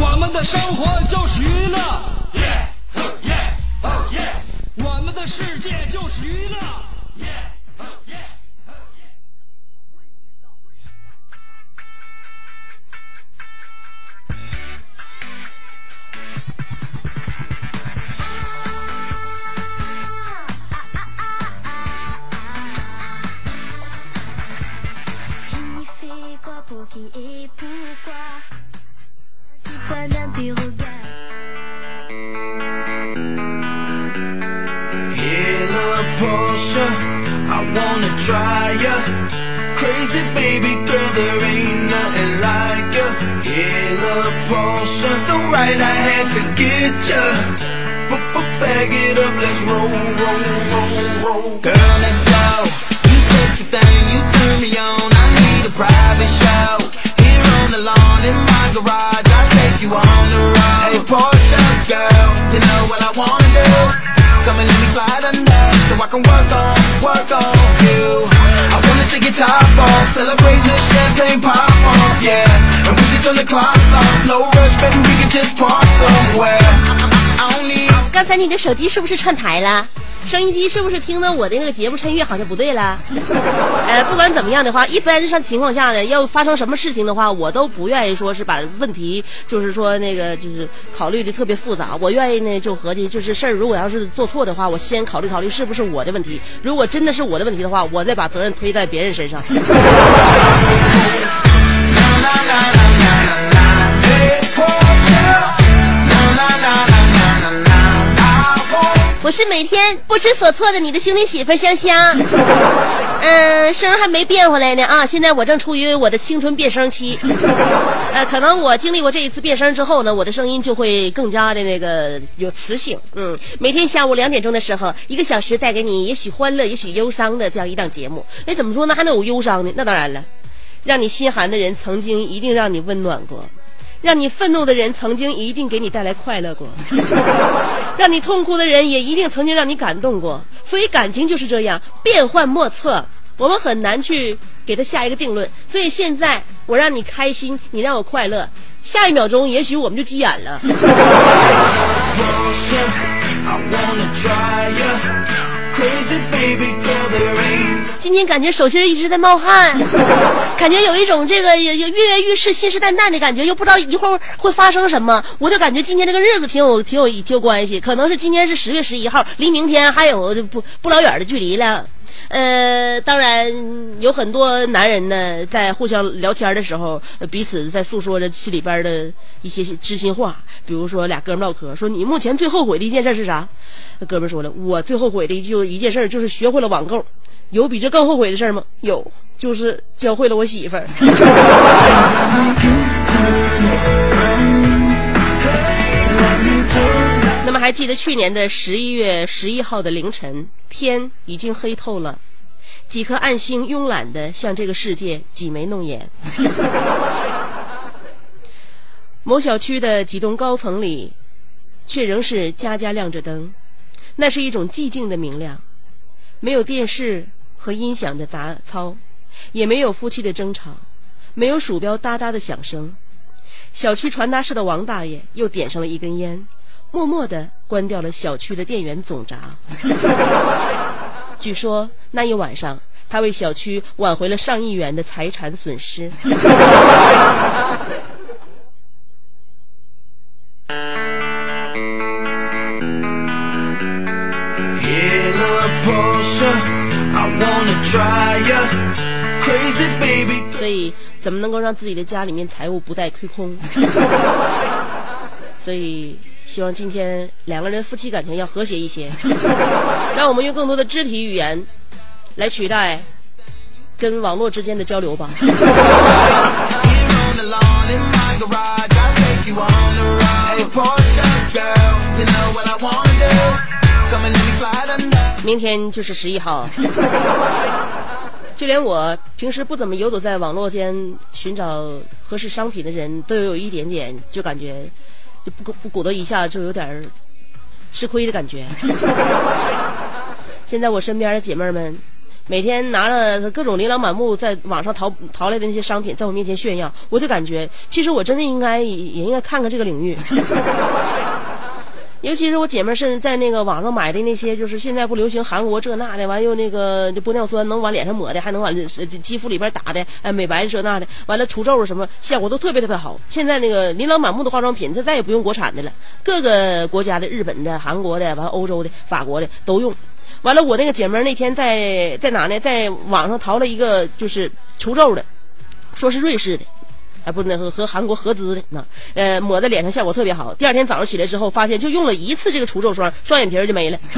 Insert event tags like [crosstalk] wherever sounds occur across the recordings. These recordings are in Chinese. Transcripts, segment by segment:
我们的生活就是娱乐，我们的世界就是娱乐。I wanna try ya. Crazy baby girl, there ain't nothing like ya. In a Porsche, so right I had to get ya. Bag it up, let's roll, roll, roll, roll. Girl, let's go. You sexy thing, you turn me on. I need a private show. Here on the lawn in my garage, I'll take you on the road. Hey, Porsche girl, you know what I wanna do. Come and let me slide under so I can work on, work on you. I wanna take your top off, celebrate the champagne pop off, yeah. And we can turn the clocks off, no rush, baby, we can just park somewhere. only 刚才你的手机是不是串台了？收音机是不是听到我的那个节目衬乐好像不对了？[laughs] 呃，不管怎么样的话，一般上情况下呢，要发生什么事情的话，我都不愿意说是把问题，就是说那个就是考虑的特别复杂。我愿意呢就合计，就是事儿如果要是做错的话，我先考虑考虑是不是我的问题。如果真的是我的问题的话，我再把责任推在别人身上。我是每天不知所措的你的兄弟媳妇香香，[laughs] 嗯，声还没变回来呢啊！现在我正处于我的青春变声期，呃，可能我经历过这一次变声之后呢，我的声音就会更加的那个有磁性。嗯，每天下午两点钟的时候，一个小时带给你也许欢乐，也许忧伤的这样一档节目。哎，怎么说呢？还能有忧伤呢？那当然了，让你心寒的人曾经一定让你温暖过。让你愤怒的人曾经一定给你带来快乐过，[laughs] 让你痛苦的人也一定曾经让你感动过。所以感情就是这样变幻莫测，我们很难去给他下一个定论。所以现在我让你开心，你让我快乐，下一秒钟也许我们就急眼了。[laughs] 今天感觉手心一直在冒汗，[laughs] 感觉有一种这个有有跃跃欲试、信誓旦旦的感觉，又不知道一会儿会发生什么。我就感觉今天这个日子挺有、挺有、挺有关系。可能是今天是十月十一号，离明天还有不不老远的距离了。呃，当然有很多男人呢，在互相聊天的时候，彼此在诉说着心里边的一些知心话。比如说俩哥们唠嗑，说你目前最后悔的一件事是啥？那哥们说了，我最后悔的就一件事就是学会了网购。有比这更后悔的事吗？有，就是教会了我媳妇儿。[laughs] 那么还记得去年的十一月十一号的凌晨，天已经黑透了，几颗暗星慵懒的向这个世界挤眉弄眼。[laughs] 某小区的几栋高层里，却仍是家家亮着灯，那是一种寂静的明亮，没有电视和音响的杂操，也没有夫妻的争吵，没有鼠标哒哒的响声。小区传达室的王大爷又点上了一根烟，默默地关掉了小区的电源总闸。据说那一晚上，他为小区挽回了上亿元的财产损失。所以怎么能够让自己的家里面财务不带亏空？所以希望今天两个人夫妻感情要和谐一些。[laughs] 让我们用更多的肢体语言来取代跟网络之间的交流吧。[laughs] 明天就是十一号。就连我平时不怎么游走在网络间寻找合适商品的人都有一点点就感觉就不不鼓捣一下就有点吃亏的感觉。[laughs] 现在我身边的姐妹们。每天拿着各种琳琅满目在网上淘淘来的那些商品，在我面前炫耀，我就感觉，其实我真的应该也应该看看这个领域。尤其是我姐妹儿是在那个网上买的那些，就是现在不流行韩国这那的，完又那个玻尿酸能往脸上抹的，还能往肌肤里边打的，哎，美白这那的，完了除皱什么效果都特别特别好。现在那个琳琅满目的化妆品，它再也不用国产的了，各个国家的，日本的、韩国的，完欧洲的、法国的都用。完了，我那个姐妹儿那天在在哪呢？在网上淘了一个就是除皱的，说是瑞士的。哎，不是那和和韩国合资的那，呃，抹在脸上效果特别好。第二天早上起来之后，发现就用了一次这个除皱霜，双眼皮就没了。[laughs]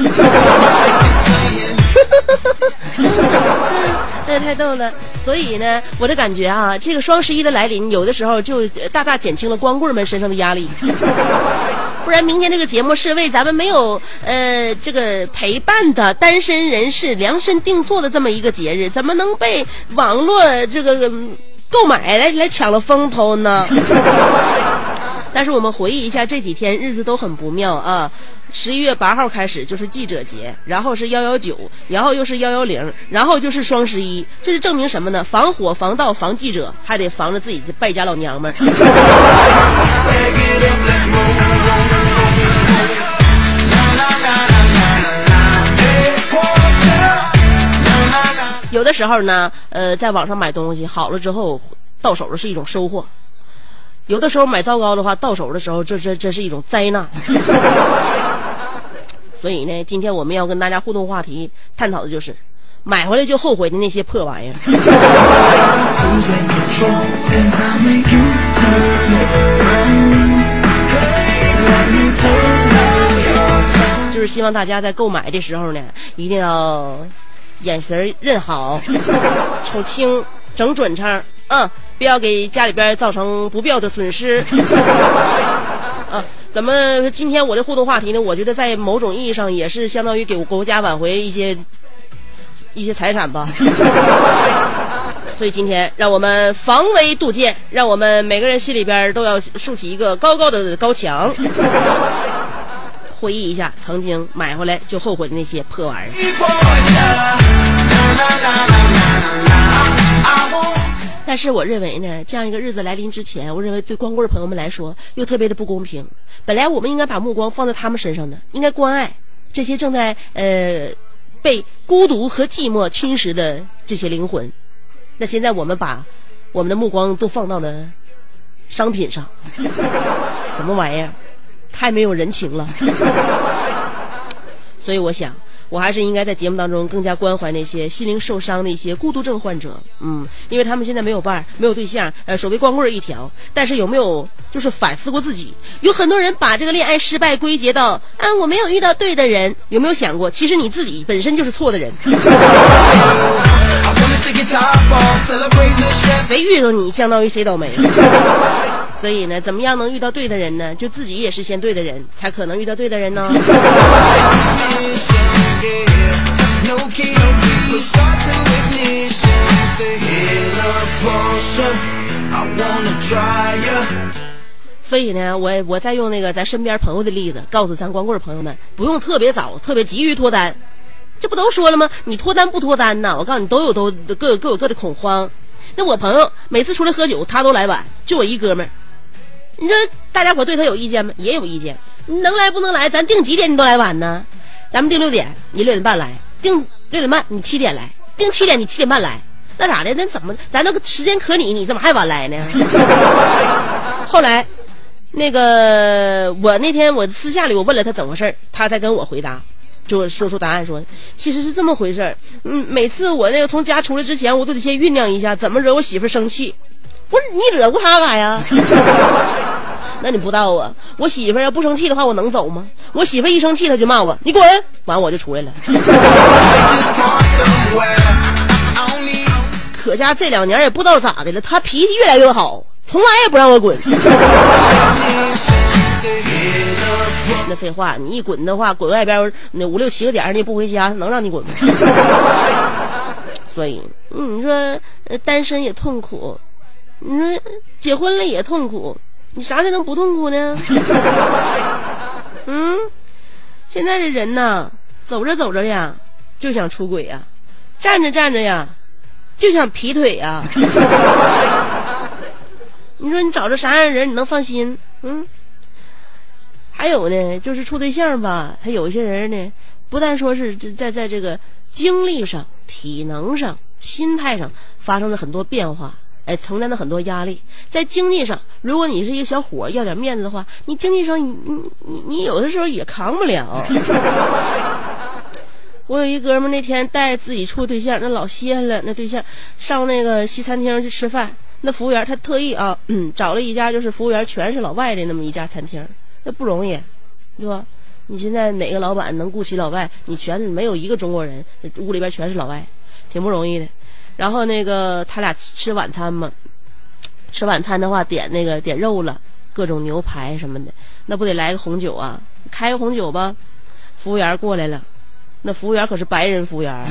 哎，太逗了。所以呢，我的感觉啊，这个双十一的来临，有的时候就大大减轻了光棍们身上的压力。不然明天这个节目是为咱们没有呃这个陪伴的单身人士量身定做的这么一个节日，怎么能被网络这个购买来来抢了风头呢？[laughs] 但是我们回忆一下这几天日子都很不妙啊！十一月八号开始就是记者节，然后是幺幺九，然后又是幺幺零，然后就是双十一。这是证明什么呢？防火、防盗、防记者，还得防着自己这败家老娘们儿。[laughs] 有的时候呢，呃，在网上买东西好了之后，到手的是一种收获；有的时候买糟糕的话，到手的时候，这这这是一种灾难。[laughs] 所以呢，今天我们要跟大家互动话题探讨的就是，买回来就后悔的那些破玩意儿。[laughs] 就是希望大家在购买的时候呢，一定要眼神认好，瞅清，整准称，嗯，不要给家里边造成不必要的损失。啊，[laughs] 怎么今天我的互动话题呢？我觉得在某种意义上也是相当于给国家挽回一些一些财产吧。所以今天让我们防微杜渐，让我们每个人心里边都要竖起一个高高的高墙。回忆一下曾经买回来就后悔的那些破玩意儿。但是我认为呢，这样一个日子来临之前，我认为对光棍朋友们来说又特别的不公平。本来我们应该把目光放在他们身上的，应该关爱这些正在呃被孤独和寂寞侵蚀的这些灵魂。那现在我们把我们的目光都放到了商品上，[laughs] 什么玩意儿？太没有人情了。[laughs] 所以我想，我还是应该在节目当中更加关怀那些心灵受伤的一些孤独症患者，嗯，因为他们现在没有伴儿，没有对象，呃，所谓光棍一条。但是有没有就是反思过自己？有很多人把这个恋爱失败归结到啊，我没有遇到对的人。有没有想过，其实你自己本身就是错的人. [laughs] 谁遇到你，相当于谁倒霉。[laughs] 所以呢，怎么样能遇到对的人呢？就自己也是先对的人，才可能遇到对的人呢。[laughs] 所以呢，我我再用那个咱身边朋友的例子，告诉咱光棍朋友们，不用特别早、特别急于脱单。这不都说了吗？你脱单不脱单呢？我告诉你，都有都各有各有各的恐慌。那我朋友每次出来喝酒，他都来晚，就我一哥们儿。你说大家伙对他有意见吗？也有意见。你能来不能来？咱定几点你都来晚呢？咱们定六点，你六点半来；定六点半，你七点来；定七点，你七点半来。那咋的？那怎么咱都时间可你，你怎么还晚来呢？[laughs] 后来，那个我那天我私下里我问了他怎么回事他才跟我回答，就说出答案说，其实是这么回事。嗯，每次我那个从家出来之前，我都得先酝酿一下怎么惹我媳妇生气。不是你惹过他干呀？[laughs] 那你不知道啊，我媳妇儿要不生气的话，我能走吗？我媳妇儿一生气，她就骂我，你滚，完我就出来了。[laughs] 可家这两年也不知道咋的了，她脾气越来越好，从来也不让我滚。[laughs] 那废话，你一滚的话，滚外边那五六七个点儿，你不回家，能让你滚吗？所以，你说单身也痛苦，你说结婚了也痛苦，你啥才能不痛苦呢？[laughs] 嗯，现在这人呐，走着走着呀，就想出轨呀，站着站着呀，就想劈腿呀。[laughs] 你说你找着啥样的人你能放心？嗯。还有呢，就是处对象吧，他有一些人呢，不但说是在在在这个精力上、体能上、心态上发生了很多变化，哎，承担了很多压力。在经济上，如果你是一个小伙儿，要点面子的话，你经济上你你你你有的时候也扛不了。[laughs] 我有一哥们儿那天带自己处对象，那老稀罕了，那对象上那个西餐厅去吃饭，那服务员他特意啊，嗯，找了一家就是服务员全是老外的那么一家餐厅，那不容易，是吧？你现在哪个老板能雇起老外？你全没有一个中国人，屋里边全是老外，挺不容易的。然后那个他俩吃晚餐嘛，吃晚餐的话点那个点肉了，各种牛排什么的，那不得来个红酒啊？开个红酒吧。服务员过来了，那服务员可是白人服务员，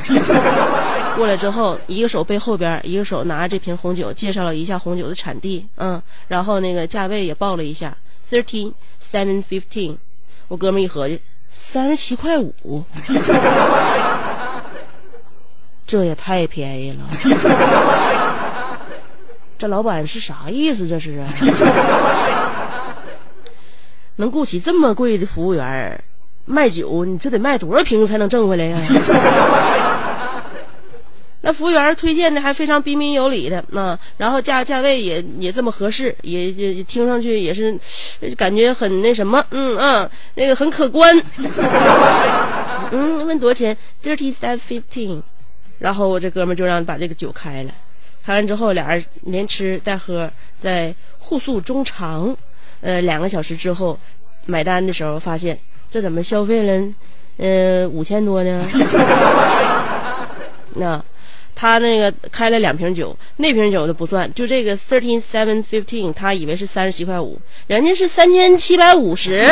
[laughs] 过来之后，一个手背后边，一个手拿着这瓶红酒，介绍了一下红酒的产地，嗯，然后那个价位也报了一下，thirteen seven fifteen。我哥们一合计，三十七块五，[laughs] 这也太便宜了。这老板是啥意思？这是啊？能雇起这么贵的服务员卖酒，你这得卖多少瓶才能挣回来呀？[laughs] 那服务员推荐的还非常彬彬有礼的，那、然后价价位也也这么合适，也也也听上去也是感觉很那什么，嗯嗯，那个很可观。[laughs] 嗯，问多少钱？Thirty seven fifteen。然后我这哥们就让把这个酒开了，开完之后俩人连吃带喝，在互诉衷肠。呃，两个小时之后买单的时候发现，这怎么消费了呃五千多呢？那 [laughs] 他那个开了两瓶酒，那瓶酒都不算，就这个 thirteen seven fifteen，他以为是三十七块五，人家是三千七百五十。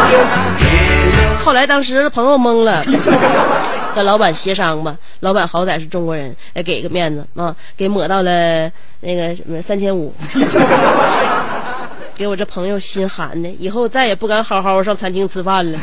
[laughs] 后来当时朋友懵了，跟老板协商吧，老板好歹是中国人，也，给个面子啊，给抹到了那个什么三千五。给我这朋友心寒的，以后再也不敢好好上餐厅吃饭了。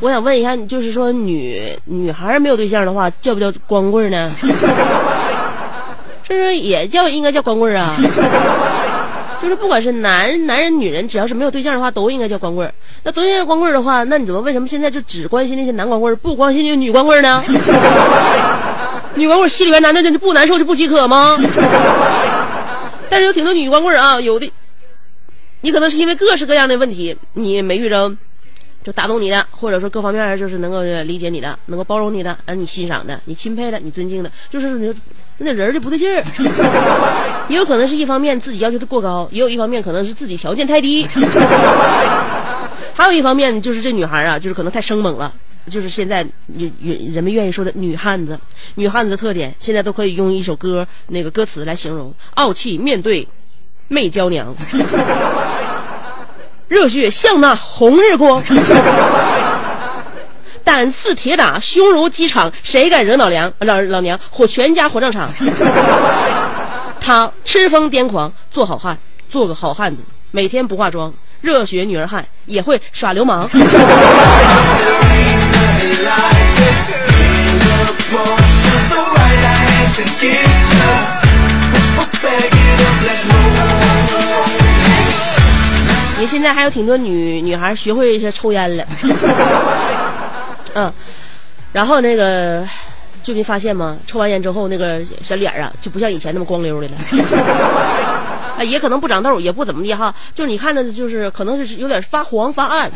我想问一下，你就是说女女孩没有对象的话，叫不叫光棍呢？[laughs] 是不是也叫应该叫光棍啊？[laughs] 就是不管是男男人女人，只要是没有对象的话，都应该叫光棍。那都应该光棍的话，那你怎么为什么现在就只关心那些男光棍，不关心那女光棍呢？[laughs] 女光棍心里边难道就不难受就不饥渴吗？但是有挺多女光棍啊，有的你可能是因为各式各样的问题，你没遇着就打动你的，或者说各方面就是能够理解你的，能够包容你的，而你欣赏的，你钦佩的，你尊敬的，就是你那人就不对劲儿。[laughs] 也有可能是一方面自己要求的过高，也有一方面可能是自己条件太低，[laughs] 还有一方面就是这女孩啊，就是可能太生猛了。就是现在人人人们愿意说的女汉子，女汉子的特点，现在都可以用一首歌那个歌词来形容：傲气面对媚娇娘。热血像那红日光，[laughs] 胆似铁打，胸如机场，谁敢惹老娘？老老娘火全家火葬场。他吃疯癫狂，做好汉，做个好汉子，每天不化妆，热血女儿汉，也会耍流氓。[laughs] 你现在还有挺多女女孩学会是抽烟了，嗯，然后那个就没发现吗？抽完烟之后，那个小脸啊就不像以前那么光溜的了。[laughs] 也可能不长痘，也不怎么地哈，就是你看着就是可能是有点发黄发暗，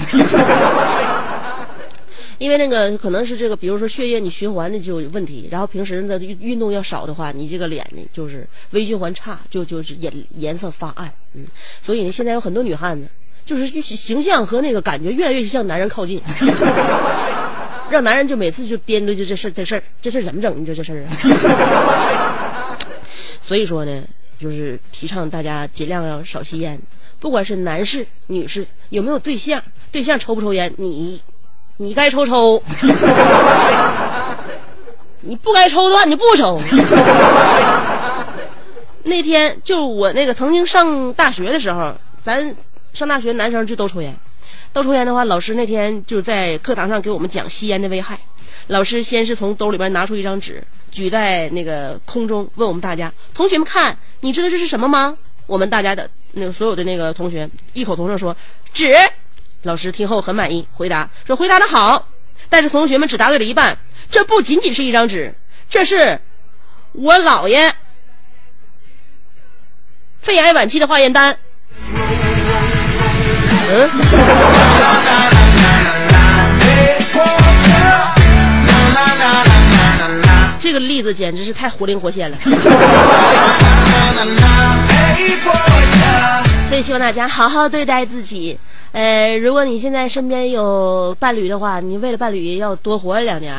因为那个可能是这个，比如说血液你循环的就有问题，然后平时的运运动要少的话，你这个脸呢就是微循环差，就就是颜颜色发暗，嗯，所以呢现在有很多女汉子就是形象和那个感觉越来越向男人靠近，[laughs] 让男人就每次就掂对就这事儿这事儿这事儿怎么整？你说这事儿啊？[laughs] 所以说呢。就是提倡大家尽量要少吸烟，不管是男士、女士，有没有对象，对象抽不抽烟，你，你该抽抽，[laughs] 你不该抽的话，你就不抽。[laughs] 那天就我那个曾经上大学的时候，咱上大学男生就都抽烟，都抽烟的话，老师那天就在课堂上给我们讲吸烟的危害。老师先是从兜里边拿出一张纸，举在那个空中，问我们大家：“同学们看。”你知道这是什么吗？我们大家的那个所有的那个同学异口同声说：“纸。”老师听后很满意，回答说：“回答的好。”但是同学们只答对了一半。这不仅仅是一张纸，这是我姥爷肺癌晚期的化验单。嗯。这个例子简直是太活灵活现了，所以希望大家好好对待自己。呃，如果你现在身边有伴侣的话，你为了伴侣要多活两年；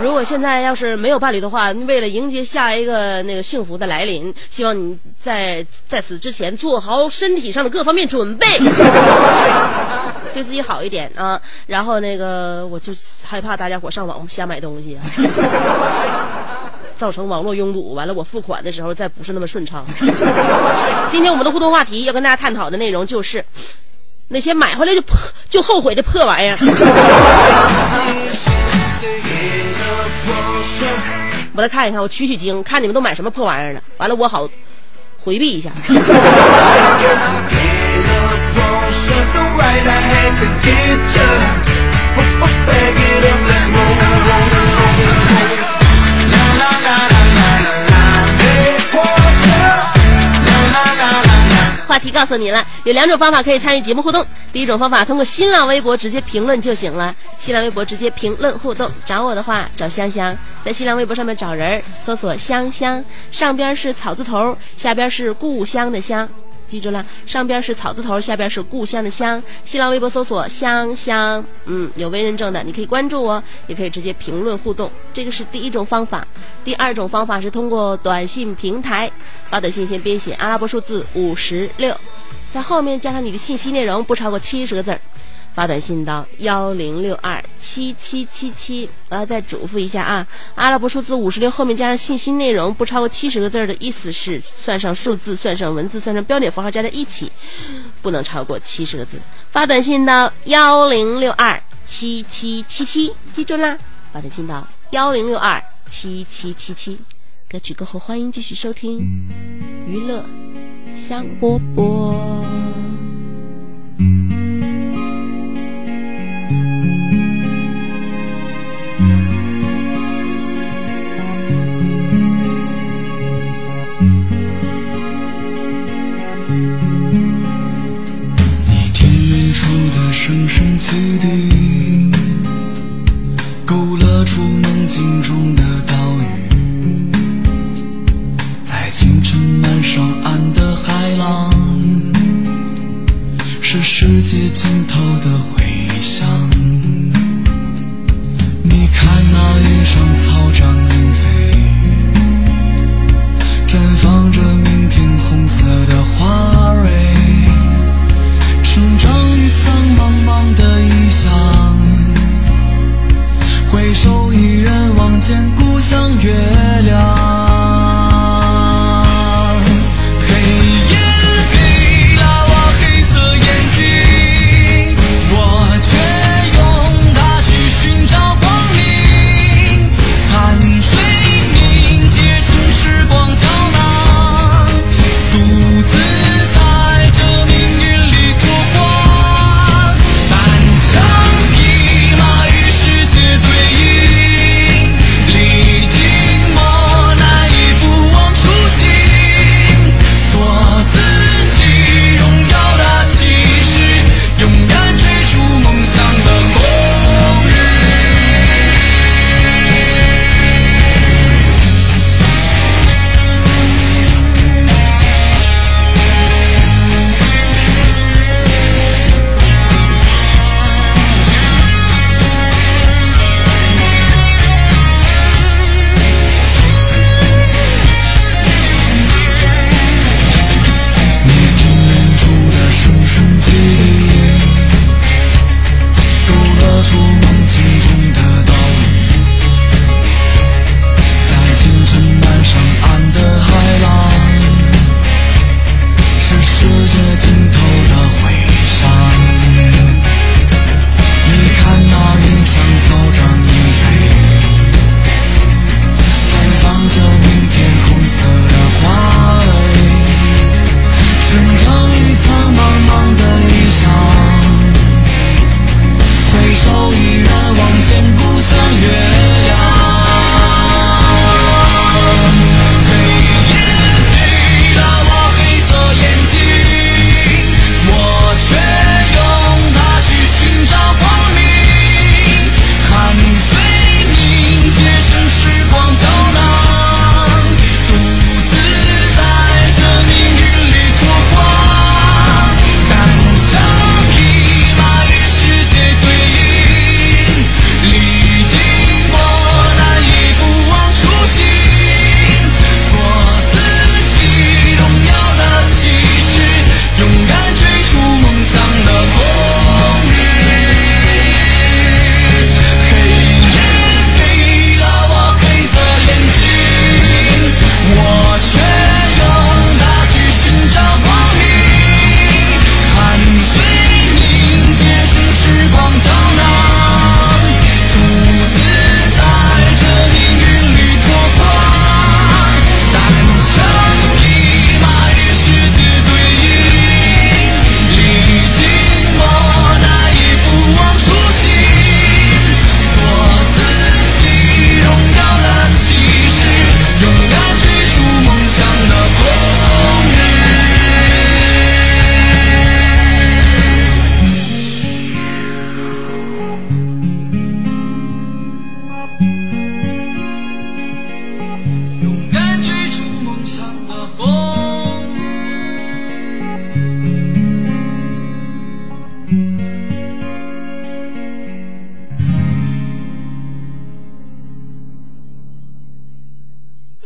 如果现在要是没有伴侣的话，为了迎接下一个那个幸福的来临，希望你在在此之前做好身体上的各方面准备。[laughs] 对自己好一点啊，然后那个我就害怕大家伙上网瞎买东西，造成网络拥堵，完了我付款的时候再不是那么顺畅。[laughs] 今天我们的互动话题要跟大家探讨的内容就是那些买回来就破就后悔的破玩意儿。[laughs] 我再看一看，我取取经，看你们都买什么破玩意儿了，完了我好回避一下。[laughs] 话题告诉你了，有两种方法可以参与节目互动。第一种方法，通过新浪微博直接评论就行了。新浪微博直接评论互动，找我的话找香香，在新浪微博上面找人，搜索香香，上边是草字头，下边是故乡的乡。记住了，上边是草字头，下边是故乡的乡。新浪微博搜索“香香”，嗯，有微认证的，你可以关注我，也可以直接评论互动。这个是第一种方法。第二种方法是通过短信平台发短信，先编写阿拉伯数字五十六，在后面加上你的信息内容，不超过七十个字儿。发短信到幺零六二七七七七，我要再嘱咐一下啊，阿拉伯数字五十六后面加上信息内容不超过七十个字儿的意思是算上数字、算上文字、算上标点符号加在一起，不能超过七十个字。发短信到幺零六二七七七七，记住啦！发短信到幺零六二七七七七。歌曲过后，欢迎继续收听娱乐香饽饽。汽笛，勾勒出梦境中的岛屿，在清晨漫上岸的海浪，是世界尽头的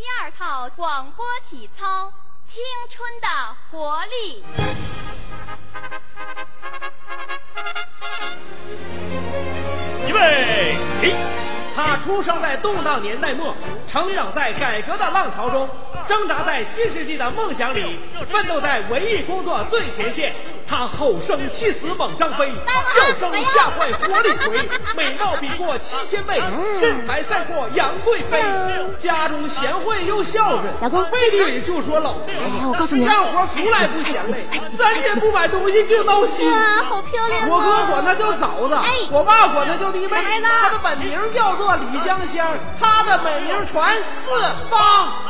第二套广播体操《青春的活力》。预备起！他出生在动荡年代末，成长在改革的浪潮中，挣扎在新世纪的梦想里，奋斗在文艺工作最前线。他吼声气死猛张飞，笑声吓坏活李逵，美貌比过七仙妹，身材赛过杨贵妃。家中贤惠又孝顺，老公背地里就说老婆。哎，我告诉你，干活从来不嫌累，三天不买东西就闹心。哇，好漂亮！我哥管她叫嫂子，哎我爸管她叫弟妹。她的本名叫做李香香，她的美名传四方。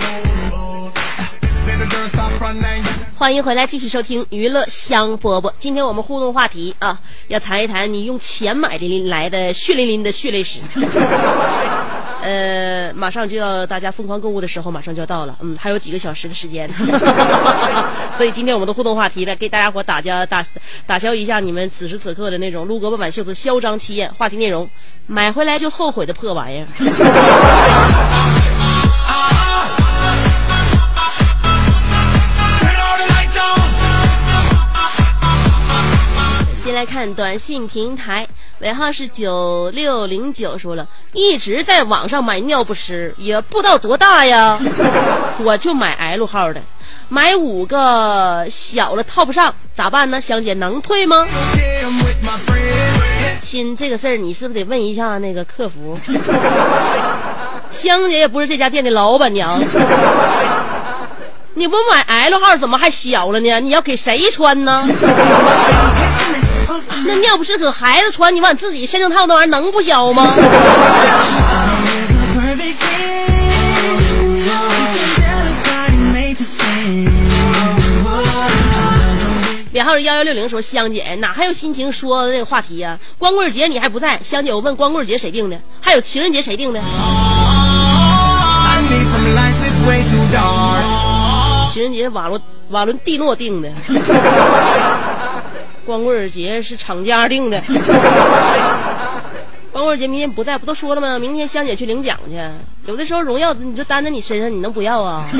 欢迎回来，继续收听娱乐香饽饽。今天我们互动话题啊，要谈一谈你用钱买的来的血淋淋的血泪史。[laughs] 呃，马上就要大家疯狂购物的时候，马上就要到了，嗯，还有几个小时的时间，[laughs] 所以今天我们的互动话题呢，给大家伙打家打打消一下你们此时此刻的那种撸胳膊挽袖子、嚣张气焰。话题内容：买回来就后悔的破玩意儿。来看短信平台，尾号是九六零九，说了一直在网上买尿不湿，也不知道多大呀，[laughs] 我就买 L 号的，买五个小了套不上，咋办呢？香姐能退吗？亲，这个事儿你是不是得问一下那个客服？[laughs] 香姐也不是这家店的老板娘，[laughs] 你不买 L 号怎么还小了呢？你要给谁穿呢？[laughs] 那尿不湿搁孩子穿，你往自己身上套那玩意儿能不小吗？[laughs] 尾号是幺幺六零说香姐哪还有心情说那个话题呀、光棍节你还不在，香姐我问光棍节谁定的？还有情人节谁定的.情人节瓦伦瓦伦蒂诺定的，光棍节是厂家定的。[laughs] 光棍节明天不在，不都说了吗？明天香姐去领奖去。有的时候荣耀你就担在你身上，你能不要啊？[laughs]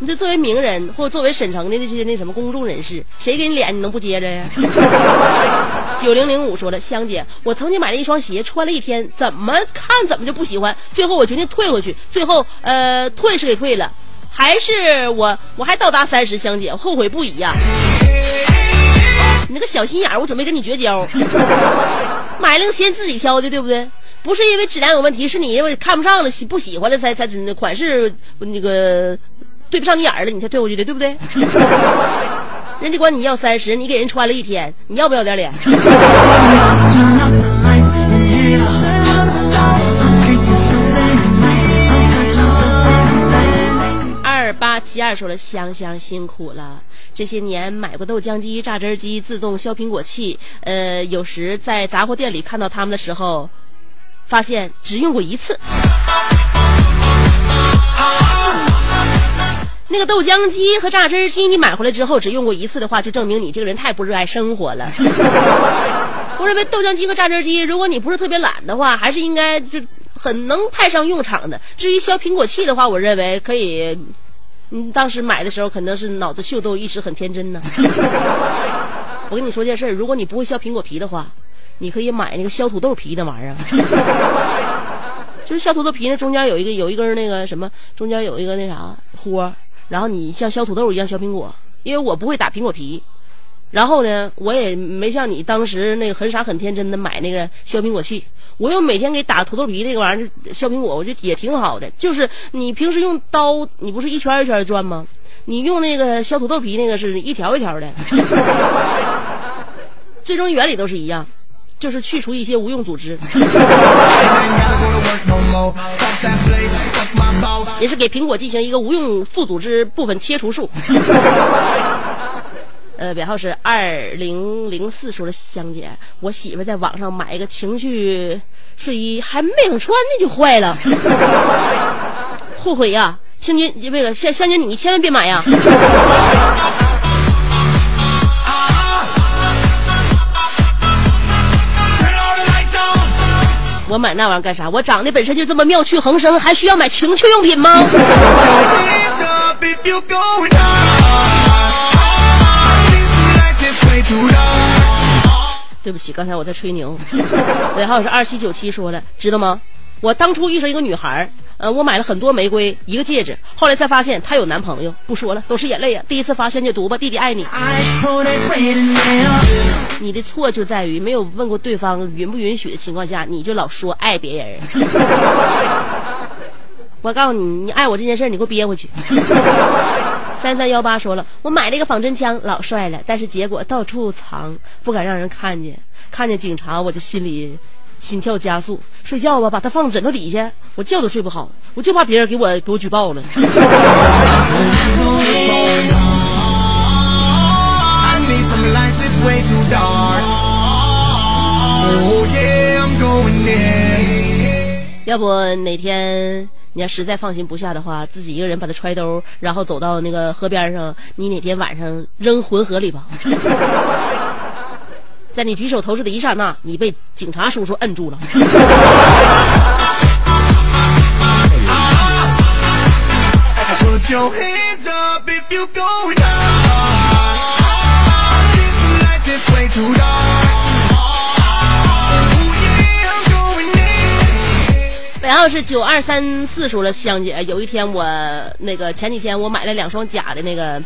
你这作为名人或者作为沈城的那些那什么公众人士，谁给你脸你能不接着呀？[laughs] 九零零五说了，香姐，我曾经买了一双鞋，穿了一天，怎么看怎么就不喜欢，最后我决定退回去，最后呃退是给退了，还是我我还到达三十，香姐，后悔不已呀、你那个小心眼儿，我准备跟你绝交。买了个鞋自己挑的，对不对？不是因为质量有问题，是你因为看不上了，不喜欢了才才款式那个对不上你眼儿了，你才退回去的，对不对？[laughs] 人家管你要三十，你给人穿了一天，你要不要点脸？[laughs] 八七二说了，香香辛苦了，这些年买过豆浆机、榨汁机、自动削苹果器，呃，有时在杂货店里看到他们的时候，发现只用过一次。那个豆浆机和榨汁机，你买回来之后只用过一次的话，就证明你这个人太不热爱生活了。[laughs] 我认为豆浆机和榨汁机，如果你不是特别懒的话，还是应该就很能派上用场的。至于削苹果器的话，我认为可以。嗯，当时买的时候可能是脑子秀逗，一时很天真呢。[laughs] 我跟你说件事儿，如果你不会削苹果皮的话，你可以买那个削土豆皮那玩意儿。[laughs] 就是削土豆皮那中间有一个有一根那个什么，中间有一个那啥豁，然后你像削土豆一样削苹果。因为我不会打苹果皮，然后呢，我也没像你当时那个很傻很天真的买那个削苹果器，我又每天给打土豆皮那个玩意儿削苹果，我觉得也挺好的。就是你平时用刀，你不是一圈一圈转吗？你用那个削土豆皮那个是一条一条的，[laughs] 最终原理都是一样。就是去除一些无用组织. [laughs] 也是给苹果进行一个无用副组织部分切除术。呃，尾号是二零零四，说了香姐，我媳妇在网上买一个情趣睡衣，还没等穿呢就坏了，[laughs] 后悔呀、青姐，那个香香姐，你千万别买呀！[laughs] 我买那玩意儿干啥？我长得本身就这么妙趣横生，还需要买情趣用品吗？[laughs] 对不起，刚才我在吹牛。[laughs] 尾号是二七九七说了，知道吗？我当初遇上一个女孩，呃，我买了很多玫瑰，一个戒指，后来才发现她有男朋友。不说了，都是眼泪呀。第一次发现就读吧，弟弟爱你。你的错就在于没有问过对方允不允许的情况下，你就老说爱别人。[laughs] 我告诉你，你爱我这件事，你给我憋回去。三三幺八说了，我买了一个仿真枪，老帅了，但是结果到处藏，不敢让人看见。看见警察，我就心里心跳加速。睡觉吧，把它放枕头底下，我觉都睡不好，我就怕别人给我给我举报了。Oh. 要不哪天你要实在放心不下的话，自己一个人把它揣兜，然后走到那个河边上，你哪天晚上扔浑河里吧。[laughs] 在你举手投足的一刹那，你被警察叔叔摁住了。[laughs] 然后是九二三四，说了香姐，有一天我那个前几天我买了两双假的那个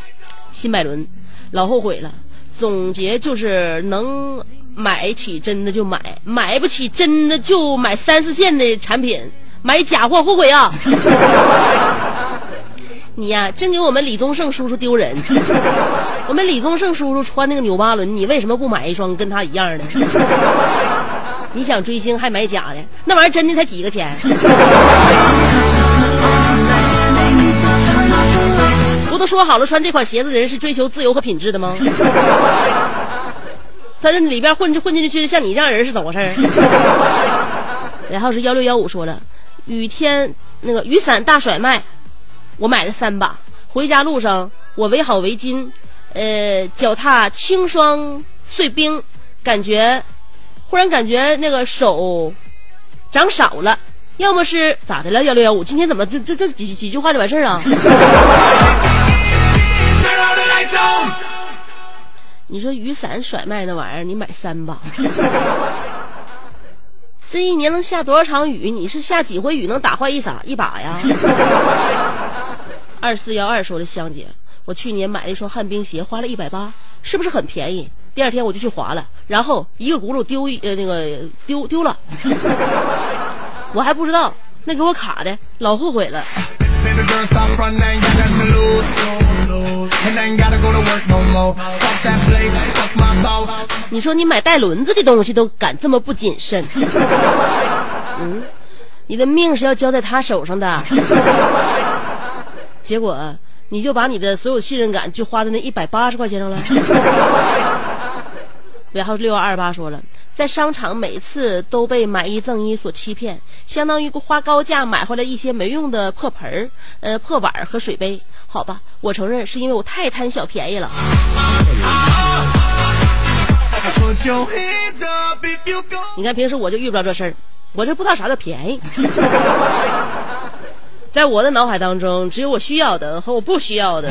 新百伦，老后悔了。总结就是能买起真的就买，买不起真的就买三四线的产品，买假货后悔啊！[laughs] 你呀，真给我们李宗盛叔叔丢人。[laughs] 我们李宗盛叔叔穿那个纽巴伦，你为什么不买一双跟他一样的？你想追星还买假的，那玩意儿真的才几个钱？[laughs] 不都说好了穿这款鞋子的人是追求自由和品质的吗？[laughs] 他这里边混混进去像你这样人是怎么回事？[laughs] 然后是幺六幺五说了，雨天那个雨伞大甩卖，我买了三把，回家路上我围好围巾，呃，脚踏轻霜碎冰，感觉忽然感觉那个手长少了，要么是咋的了？幺六幺五，今天怎么这这这几几句话就完事儿啊？[laughs] 你说雨伞甩卖那玩意儿，你买三把，[laughs] 这一年能下多少场雨？你是下几回雨能打坏一把一把呀？[laughs] 二四幺二说的香姐，我去年买了一双旱冰鞋，花了一百八，是不是很便宜？第二天我就去划了，然后一个轱辘丢一呃那个丢丢了，[laughs] 我还不知道，那给我卡的，老后悔了。你说你买带轮子的东西都敢这么不谨慎，[laughs] 嗯，你的命是要交在他手上的，结果你就把你的所有信任感就花在那一百八十块钱上了。尾号六幺二八说了，在商场每次都被买一赠一所欺骗，相当于花高价买回来一些没用的破盆儿、呃破碗和水杯。好吧，我承认是因为我太贪小便宜了。你看平时我就遇不着这事儿，我这不知道啥叫便宜。[laughs] 在我的脑海当中，只有我需要的和我不需要的。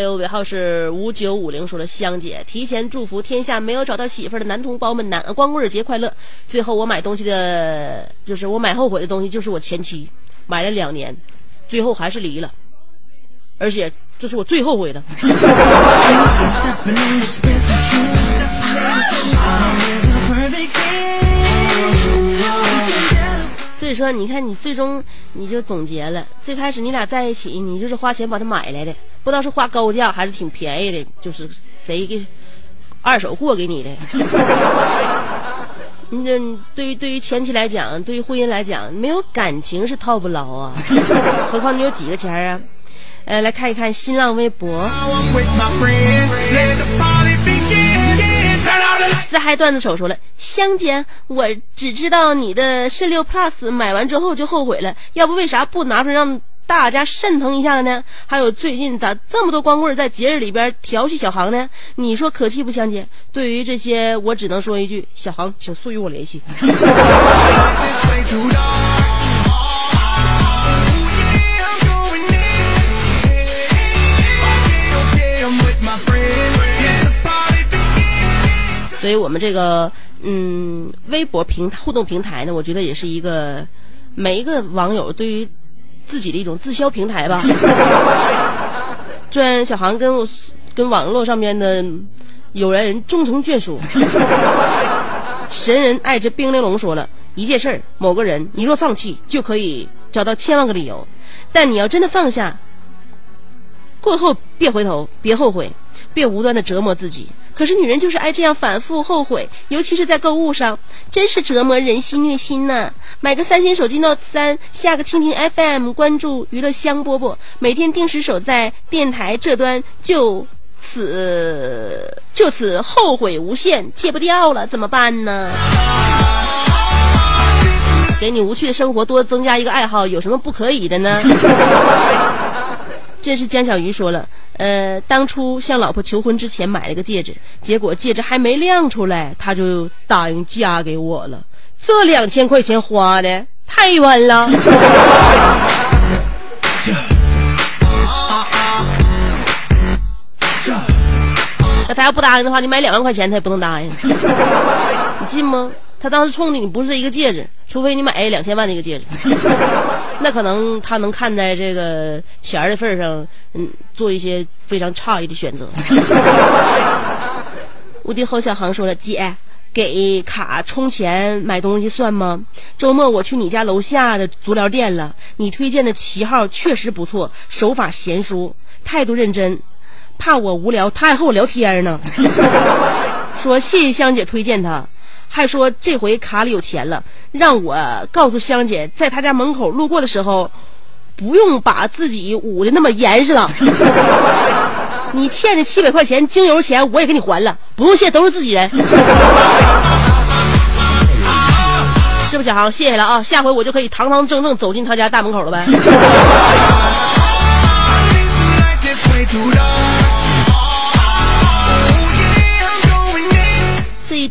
还有尾号是五九五零说了，香姐提前祝福天下没有找到媳妇儿的男同胞们男光棍节快乐。最后我买东西的，就是我买后悔的东西，就是我前妻买了两年，最后还是离了，而且这是我最后悔的。以说，你看，你最终你就总结了，最开始你俩在一起，你就是花钱把它买来的，不知道是花高价还是挺便宜的，就是谁给 [laughs] 二手货给你的。你这对于对于前妻来讲，对于婚姻来讲，没有感情是套不牢啊，[laughs] 何况你有几个钱啊？呃，来看一看新浪微博。自嗨段子手说了，香姐，我只知道你的肾六 plus 买完之后就后悔了，要不为啥不拿出来让大家肾疼一下呢？还有最近咋这么多光棍在节日里边调戏小航呢？你说可气不，香姐？对于这些，我只能说一句，小航，请速与我联系。[laughs] 所以我们这个嗯，微博平互动平台呢，我觉得也是一个每一个网友对于自己的一种自销平台吧。赚小航跟我跟网络上面的有缘人终成眷属。神人爱之冰玲珑说了一件事儿：某个人，你若放弃，就可以找到千万个理由；但你要真的放下，过后别回头，别后悔，别无端的折磨自己。可是女人就是爱这样反复后悔，尤其是在购物上，真是折磨人心虐心呐！买个三星手机 Note 三，下个蜻蜓 FM，关注娱乐香饽饽，每天定时守在电台这端，就此就此后悔无限，戒不掉了，怎么办呢？给你无趣的生活多增加一个爱好，有什么不可以的呢？[laughs] 这是江小鱼说了。呃，当初向老婆求婚之前买了个戒指，结果戒指还没亮出来，他就答应嫁给我了。这两千块钱花的太冤了。那他要不答应的话，你买两万块钱他也不能答应，你信吗？他当时冲的你不是一个戒指，除非你买两千万的一个戒指，[laughs] 那可能他能看在这个钱的份上，嗯，做一些非常诧异的选择。无敌侯小航说了：“姐，给卡充钱买东西算吗？周末我去你家楼下的足疗店了，你推荐的旗号确实不错，手法娴熟，态度认真，怕我无聊，他还和我聊天呢。[laughs] 说谢谢香姐推荐他。”还说这回卡里有钱了，让我告诉香姐，在他家门口路过的时候，不用把自己捂的那么严实了。[laughs] 你欠的七百块钱精油钱我也给你还了，不用谢，都是自己人。是不是小航？谢谢了啊，下回我就可以堂堂正正走进他家大门口了呗。[laughs]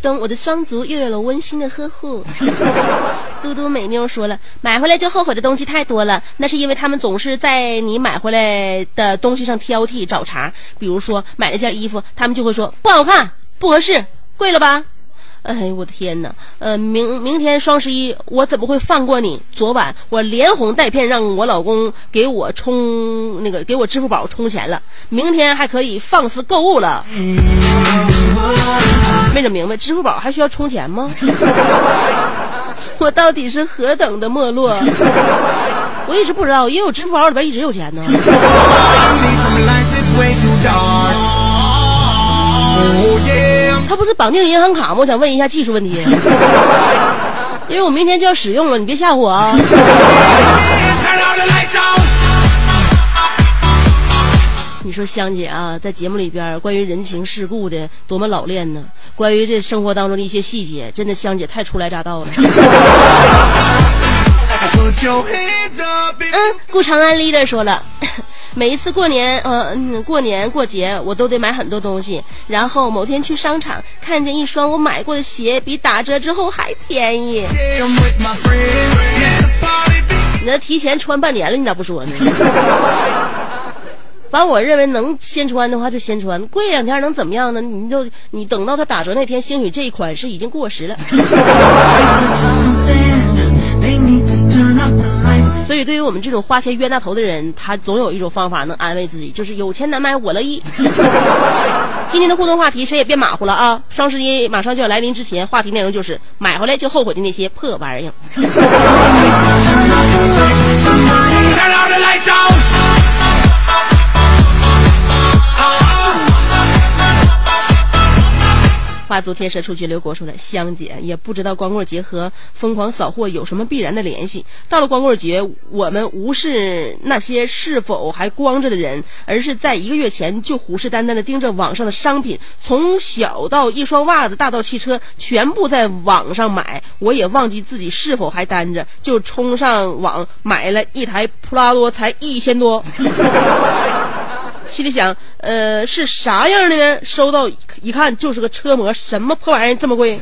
冬，我的双足又有了温馨的呵护。[laughs] 嘟嘟美妞说了，买回来就后悔的东西太多了，那是因为他们总是在你买回来的东西上挑剔找茬。比如说买了件衣服，他们就会说不好看、不合适、贵了吧？哎，我的天哪！呃，明明天双十一，我怎么会放过你？昨晚我连哄带骗让我老公给我充那个给我支付宝充钱了，明天还可以放肆购物了。没整明白，支付宝还需要充钱吗？我到底是何等的没落？我一直不知道，因为我支付宝里边一直有钱呢。它不是绑定银行卡吗？我想问一下技术问题，[laughs] 因为我明天就要使用了，你别吓唬我啊！[laughs] 你说香姐啊，在节目里边关于人情世故的多么老练呢？关于这生活当中的一些细节，真的香姐太初来乍到了。[laughs] 嗯，顾长安 leader 说了。每一次过年，呃，过年过节，我都得买很多东西。然后某天去商场，看见一双我买过的鞋，比打折之后还便宜。你那提前穿半年了，你咋不说呢？反正，我认为能先穿的话就先穿，过两天能怎么样呢？你就你等到它打折那天，兴许这一款是已经过时了。[laughs] [laughs] [laughs] 所以，对于我们这种花钱冤大头的人，他总有一种方法能安慰自己，就是有钱难买我乐意。[laughs] 今天的互动话题，谁也别马虎了啊！双十一马上就要来临之前，话题内容就是买回来就后悔的那些破玩意儿。[laughs] 大足天蛇出去，刘国说了，香姐也不知道光棍节和疯狂扫货有什么必然的联系。到了光棍节，我们无视那些是否还光着的人，而是在一个月前就虎视眈眈的盯着网上的商品，从小到一双袜子，大到汽车，全部在网上买。我也忘记自己是否还单着，就冲上网买了一台普拉多，才一千多。心里想，呃，是啥样的呢？收到一看就是个车模，什么破玩意儿这么贵？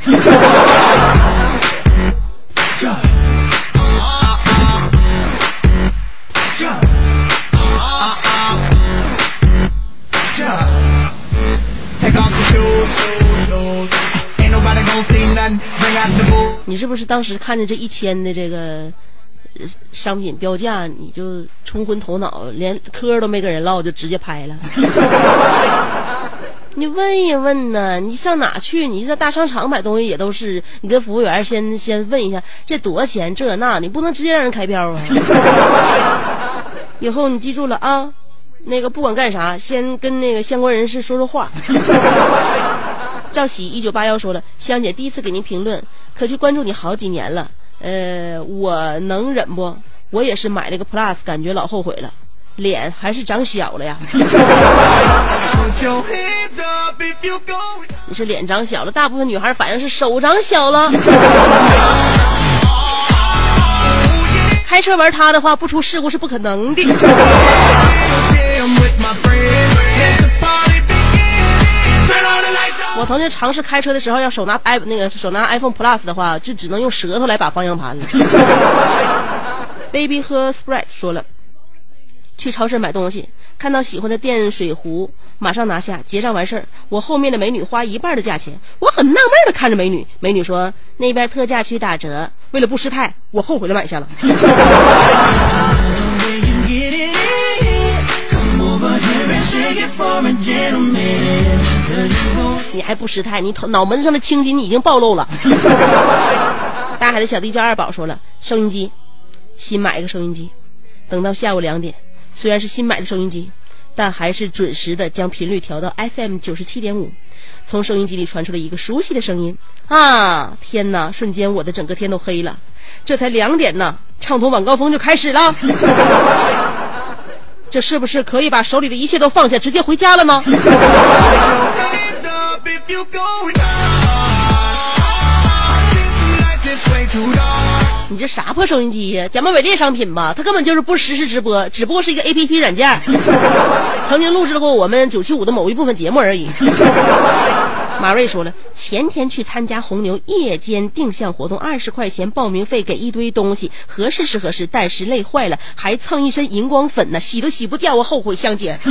你是不是当时看着这一千的这个商品标价，你就冲昏头脑，连嗑都没跟人唠，就直接拍了？[laughs] 你问一问呢？你上哪去？你在大商场买东西也都是，你跟服务员先先问一下这多少钱，这那，你不能直接让人开票啊！以后你记住了啊，那个不管干啥，先跟那个相关人士说说话。赵喜一九八幺说了，香姐第一次给您评论，可去关注你好几年了。呃，我能忍不？我也是买了个 Plus，感觉老后悔了，脸还是长小了呀。[laughs] 你是脸长小了，大部分女孩反应是手长小了。[laughs] 开车玩它的话，不出事故是不可能的。[laughs] 我曾经尝试开车的时候，要手拿 i 那个手拿 iPhone Plus 的话，就只能用舌头来把方向盘。[laughs] Baby 和 Sprite 说了，去超市买东西，看到喜欢的电水壶，马上拿下，结账完事儿。我后面的美女花一半的价钱，我很纳闷的看着美女，美女说那边特价区打折，为了不失态，我后悔的买下了。你还不失态？你头脑门子上的青筋已经暴露了。[laughs] 大海的小弟叫二宝说了，收音机，新买一个收音机，等到下午两点，虽然是新买的收音机，但还是准时的将频率调到 FM 九十七点五。从收音机里传出了一个熟悉的声音啊！天哪！瞬间我的整个天都黑了。这才两点呢，畅通晚高峰就开始了。[laughs] 这是不是可以把手里的一切都放下，直接回家了呢？[laughs] 你这啥破收音机呀？假冒伪劣商品吧？它根本就是不实时直播，只不过是一个 A P P 软件，曾经录制过我们九七五的某一部分节目而已。马瑞说了，前天去参加红牛夜间定向活动，二十块钱报名费，给一堆东西，合适是合适，但是累坏了，还蹭一身荧光粉呢，洗都洗不掉，我后悔香姐。[laughs]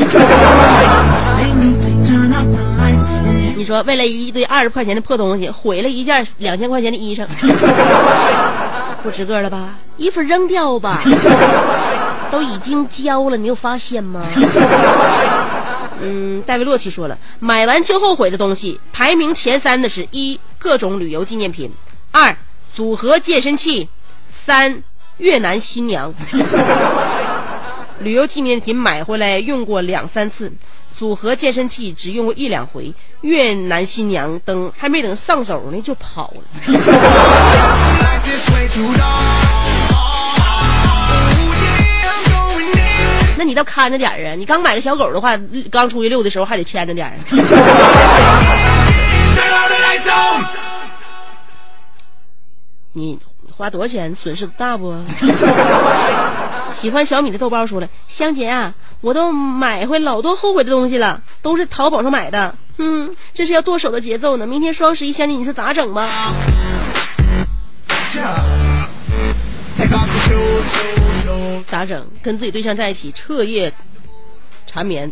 你说为了一堆二十块钱的破东西，毁了一件两千块钱的衣裳，不值个了吧？衣服扔掉吧，[laughs] 都已经交了，你有发现吗？嗯，戴维洛奇说了，买完就后悔的东西，排名前三的是一各种旅游纪念品，二组合健身器，三越南新娘。旅游纪念品买回来用过两三次，组合健身器只用过一两回，越南新娘等还没等上手呢就跑了。那你倒看着点啊！你刚买个小狗的话，刚出去遛的时候还得牵着点儿。[laughs] 你花多少钱？损失大不？喜欢小米的豆包说了：“香姐啊，我都买回老多后悔的东西了，都是淘宝上买的。嗯，这是要剁手的节奏呢。明天双十一，香姐你说咋整吧？”咋整？跟自己对象在一起彻夜缠绵，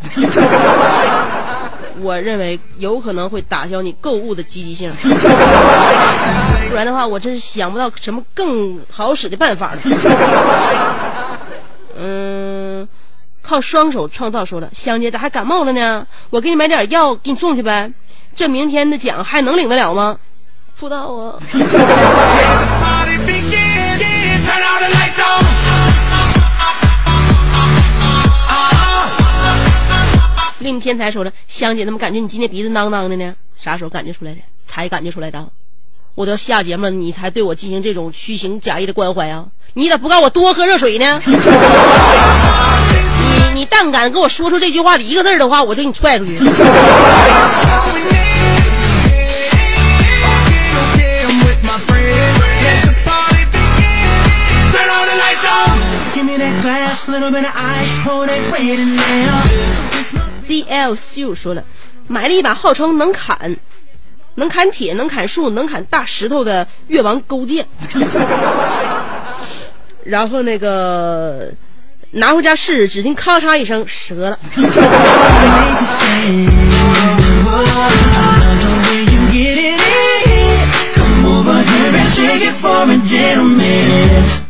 [laughs] 我认为有可能会打消你购物的积极性。[laughs] 不然的话，我真是想不到什么更好使的办法了。[laughs] 嗯，靠双手创造。说了，香姐咋还感冒了呢？我给你买点药，给你送去呗。这明天的奖还能领得了吗？不知道啊。令天才说了，香姐怎么感觉你今天鼻子囔囔的呢？啥时候感觉出来的？才感觉出来的。我都要下节目了，你才对我进行这种虚情假意的关怀啊！你咋不告我多喝热水呢？[laughs] 你你但敢跟我说出这句话的一个字的话，我就给你踹出去。DL 秀说了，买了一把号称能砍、能砍铁、能砍树、能砍大石头的越王勾践，[laughs] 然后那个拿回家试试，只听咔嚓一声折了。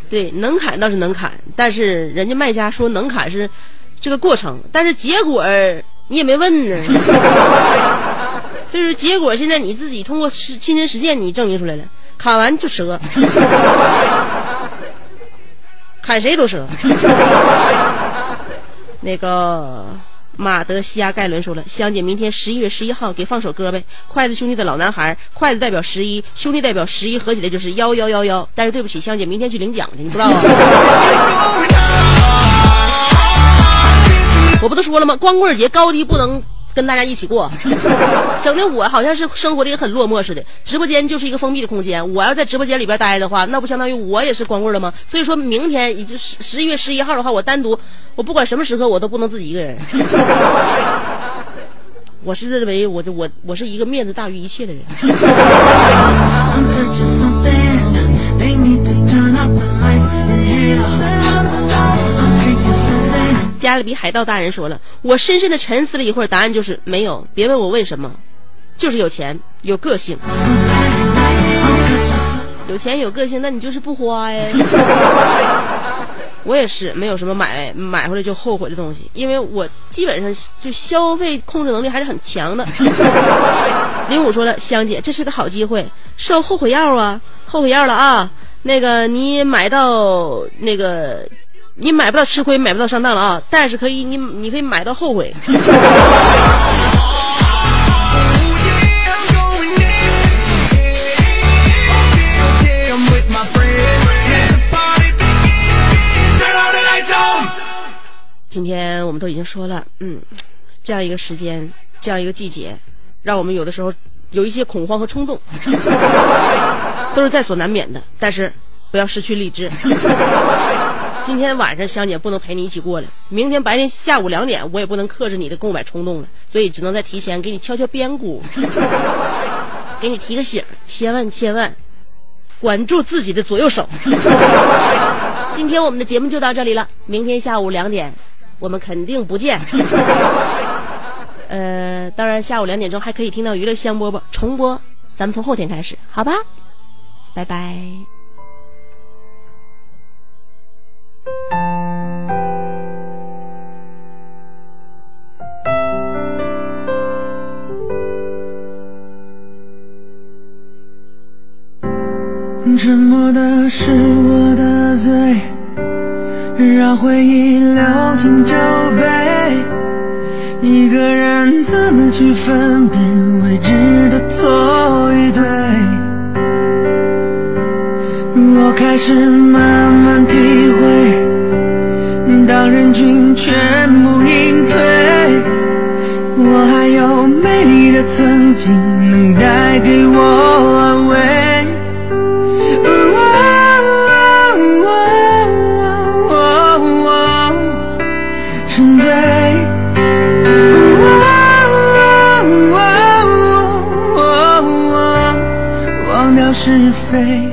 对，能砍倒是能砍，但是人家卖家说能砍是这个过程，但是结果你也没问呢。所以说结果现在你自己通过实亲身实践你证明出来了，砍完就折，砍谁都折。那个马德西亚盖伦说了，香姐明天十一月十一号给放首歌呗，筷子兄弟的老男孩，筷子代表十一，兄弟代表十一，合起来就是幺幺幺幺。但是对不起，香姐明天去领奖去，你不知道啊？[laughs] 我不都说了吗？光棍节高低不能跟大家一起过，整的我好像是生活的也很落寞似的。直播间就是一个封闭的空间，我要在直播间里边待的话，那不相当于我也是光棍了吗？所以说明天也就十十一月十一号的话，我单独，我不管什么时刻我都不能自己一个人。[laughs] 我是认为我就我我是一个面子大于一切的人。[laughs] 加勒比海盗大人说了，我深深的沉思了一会儿，答案就是没有。别问我为什么，就是有钱有个性。有钱有个性，那你就是不花呀。[laughs] 我也是没有什么买买回来就后悔的东西，因为我基本上就消费控制能力还是很强的。林武说了，香姐，这是个好机会，收后悔药啊，后悔药了啊。那个你买到那个，你买不到吃亏，买不到上当了啊，但是可以你你可以买到后悔。[laughs] 今天我们都已经说了，嗯，这样一个时间，这样一个季节，让我们有的时候有一些恐慌和冲动，都是在所难免的。但是不要失去理智。[laughs] 今天晚上香姐不能陪你一起过了，明天白天下午两点我也不能克制你的购买冲动了，所以只能再提前给你敲敲边鼓，[laughs] 给你提个醒，千万千万管住自己的左右手。今天我们的节目就到这里了，明天下午两点我们肯定不见。[laughs] 呃，当然下午两点钟还可以听到娱乐香饽饽重播，咱们从后天开始，好吧？拜拜。回忆流进酒杯。一个人怎么去分辨未知的错与对？我开始慢是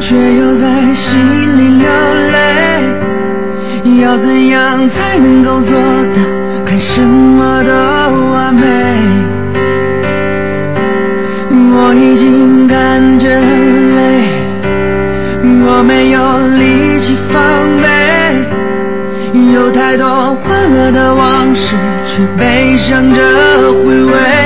却又在心里流泪。要怎样才能够做到看什么都完美？我已经感觉很累，我没有力气防备，有太多欢乐的往事，却悲伤着回味。